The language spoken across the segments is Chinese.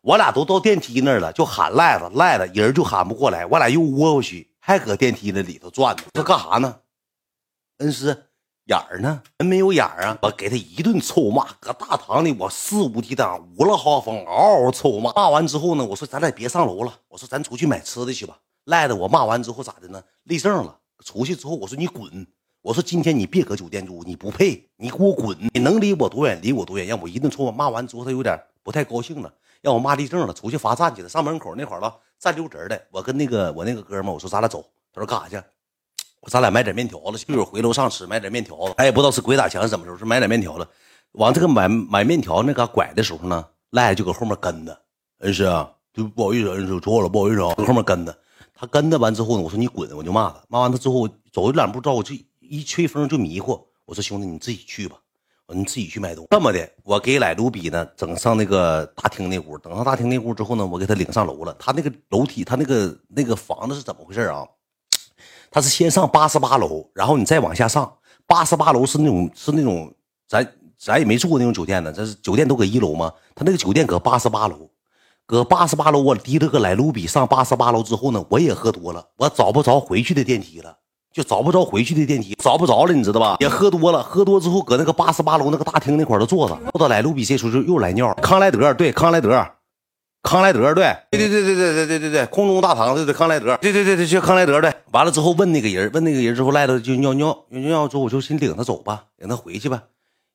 我俩都到电梯那儿了，就喊赖子，赖子人就喊不过来，我俩又窝过去，还搁电梯那里头转呢。他干啥呢？恩师，眼儿呢？人没有眼儿啊！我给他一顿臭骂，搁大堂里我肆无忌惮，无了哈风，嗷嗷臭骂。骂完之后呢，我说咱俩别上楼了，我说咱出去买吃的去吧。赖子我骂完之后咋的呢？立正了。出去之后我说你滚，我说今天你别搁酒店住，你不配，你给我滚！你能离我多远离我多远，让我一顿臭骂。骂完之后他有点不太高兴了。让我骂立正了，出去罚站去了。上门口那会儿了，站溜直的。我跟那个我那个哥们，我说咱俩走。他说干啥去？我咱俩买点面条子去。一会儿回楼上吃，买点面条子。他也不知道是鬼打墙是怎么着，是买点面条子。往这个买买面条那嘎拐的时候呢，赖就搁后面跟着。恩师啊，就不好意思，恩师错了，不好意思啊，搁后面跟着。他跟着完之后呢，我说你滚，我就骂他。骂完他之后，走两步之后，我就一吹风就迷糊。我说兄弟，你自己去吧。你自己去买东西。这么的，我给来卢比呢整上那个大厅那屋，等上大厅那屋之后呢，我给他领上楼了。他那个楼梯，他那个那个房子是怎么回事啊？他是先上八十八楼，然后你再往下上。八十八楼是那种是那种，咱咱也没住过那种酒店呢。这是酒店都搁一楼吗？他那个酒店搁八十八楼，搁八十八楼。我提了个来卢比上八十八楼之后呢，我也喝多了，我找不着回去的电梯了。就找不着回去的电梯，找不着了，你知道吧？也喝多了，喝多之后搁那个八十八楼那个大厅那块儿都坐着。坐到来卢比这时候就又来尿。康莱德对，康莱德，康莱德对，对对对对对对对对对，空中大堂对对，康莱德，对对对对，就康莱德对。完了之后问那个人，问那个人之后赖着就尿尿尿尿之后我就先领他走吧，领他回去吧，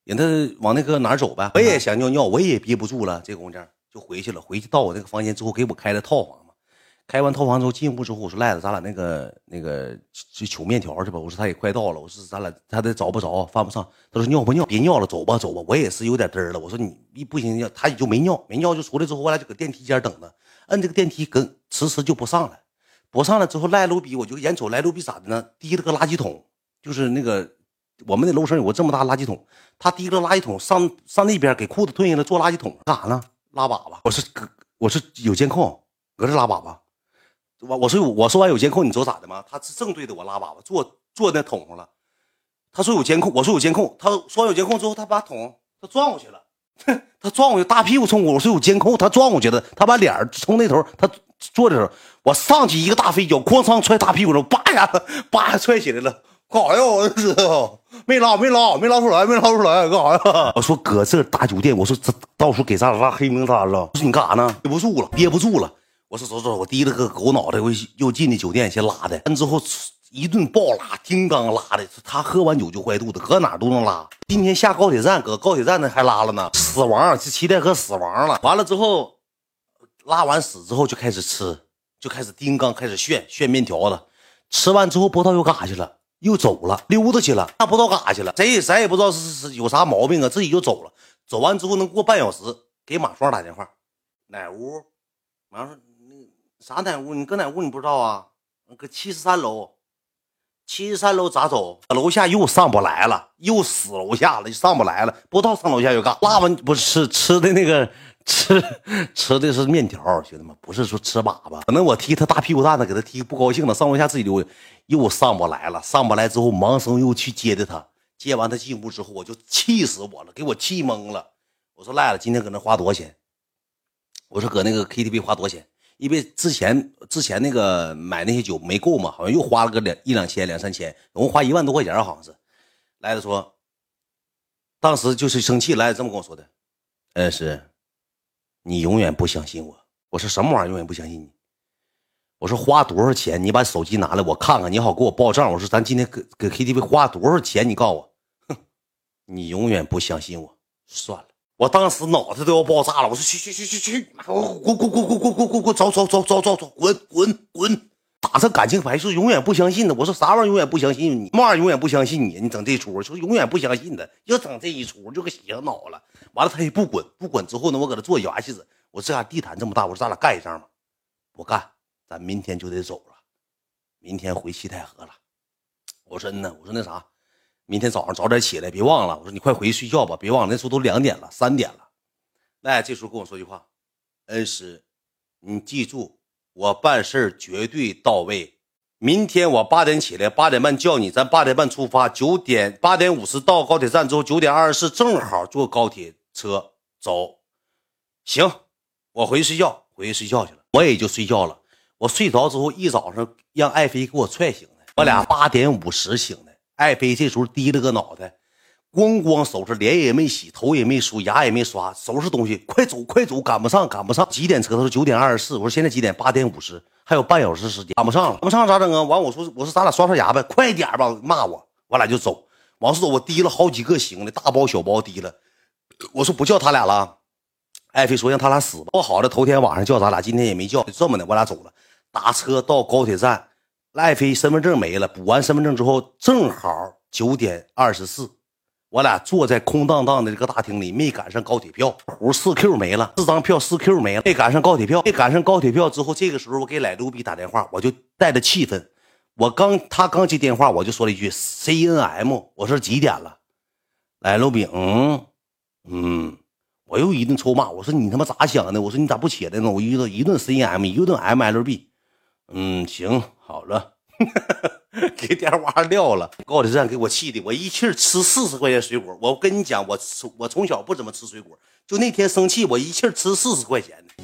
领他往那个哪儿走呗。我也想尿尿，我也憋不住了，这功夫就回去了。回去到我那个房间之后，给我开了套房。开完套房之后进屋之后，我说赖子，咱俩那个那个去取面条去吧。我说他也快到了，我说咱俩他得找不着，犯不上。他说尿不尿？别尿了，走吧，走吧。我也是有点嘚儿了。我说你一不行，他也就没尿，没尿就出来之后，我俩就搁电梯间等着。摁这个电梯，跟迟迟就不上来，不上来之后，赖卢比我就眼瞅赖卢比咋的呢？提了个垃圾桶，就是那个我们那楼层有个这么大垃圾桶，他提个垃圾桶上上那边给裤子褪下来，坐垃圾桶干啥呢？拉粑粑。我说哥，我说有监控，搁这拉粑粑。我我说我说完有监控，你知道咋的吗？他是正对着我拉粑粑，坐坐那桶上了。他说有监控，我说有监控。他说完有监控之后，他把桶他撞过去了，他撞过去，大屁股冲我。我说有监控，他撞过去的，他把脸冲那头，他坐的时候，我上去一个大飞脚，哐当踹大屁股上，叭呀，叭呀踹起来了。干啥呀？我知道，没拉，没拉，没拉出来，没拉出来，干啥呀？我说搁这大酒店，我说这到时候给咱俩拉黑名单了。我说你干啥呢？憋不住了，憋不住了。我说走走，我提了个狗脑袋，我又进的酒店先拉的，完之后一顿暴拉，叮当拉的。他喝完酒就坏肚子，搁哪都能拉。今天下高铁站，搁高铁站那还拉了呢，死亡，这齐代河死亡了。完了之后，拉完屎之后就开始吃，就开始叮当开始炫炫面条子。吃完之后不知道又干啥去了，又走了，溜达去了，那不知道干啥去了。谁咱也不知道是是有啥毛病啊，自己就走了。走完之后能过半小时，给马双打电话，哪屋？马双。啥哪屋？你搁哪屋？你不知道啊？搁七十三楼，七十三楼咋走？楼下又上不来了，又死楼下了，上不来了。不知道上楼下又干拉完不是吃吃的那个吃吃的是面条，兄弟们不是说吃粑粑。可能我踢他大屁股蛋子，给他踢不高兴了，上楼下自己溜，又上不来了。上不来之后，盲僧又去接的他，接完他进屋之后，我就气死我了，给我气懵了。我说赖了，今天搁那花多少钱？我说搁那个 KTV 花多少钱？因为之前之前那个买那些酒没够嘛，好像又花了个两一两千两三千，总共花一万多块钱，好像是。来了说，当时就是生气，来这么跟我说的，恩师，你永远不相信我。我说什么玩意儿？永远不相信你？我说花多少钱？你把手机拿来，我看看，你好给我报账。我说咱今天搁搁 KTV 花多少钱？你告诉我。哼，你永远不相信我，算了。我当时脑子都要爆炸了，我说去去去去去，滚滚滚滚滚滚滚滚滚，走走走走走走，滚滚滚，打上感情牌是永远不相信的。我说啥玩意儿永远不相信你？嘛玩意永远不相信你？你整这出，说永远不相信的，又整这一出，就给洗上脑了。完了他也不滚，不滚之后呢，我搁那做牙戏子。我这家地毯这么大，我说咱俩干一仗吧？不干，咱明天就得走了，明天回西太河了。我说呢，我说那啥。明天早上早点起来，别忘了。我说你快回去睡觉吧，别忘了，那时候都两点了，三点了。来，这时候跟我说句话，恩师，你记住，我办事绝对到位。明天我八点起来，八点半叫你，咱八点半出发，九点八点五十到高铁站之后，九点二十四正好坐高铁车走。行，我回去睡觉，回去睡觉去了，我也就睡觉了。我睡着之后，一早上让爱妃给我踹醒的。我俩八点五十醒的，爱妃这时候低了个脑袋，咣咣收拾，脸也没洗，头也没梳，牙也没刷，收拾东西，快走快走，赶不上赶不上。几点车？他说九点二十四。我说现在几点？八点五十，还有半小时时间，赶不上了，赶不上咋整啊？完我说我说咱俩刷刷牙呗，快点吧，骂我，我俩就走。往出走，我提了好几个行李，大包小包提了。我说不叫他俩了。爱妃说：“让他俩死吧。”说好了，头天晚上叫咱俩，今天也没叫，就这么的，我俩走了。打车到高铁站，赖飞身份证没了，补完身份证之后，正好九点二十四，我俩坐在空荡荡的这个大厅里，没赶上高铁票，胡四 Q 没了，四张票四 Q 没了，没赶上高铁票，没赶上高铁票之后，这个时候我给来卢比打电话，我就带着气氛，我刚他刚接电话，我就说了一句 C N M，我说几点了？来卢比，嗯嗯。我又一顿臭骂，我说你他妈咋想的？我说你咋不起来呢？我一顿一顿 C N M，一顿 M L B，嗯，行，好了，给电话撂了。高铁站给我气的，我一气吃四十块钱水果。我跟你讲，我我从小不怎么吃水果，就那天生气，我一气吃四十块钱的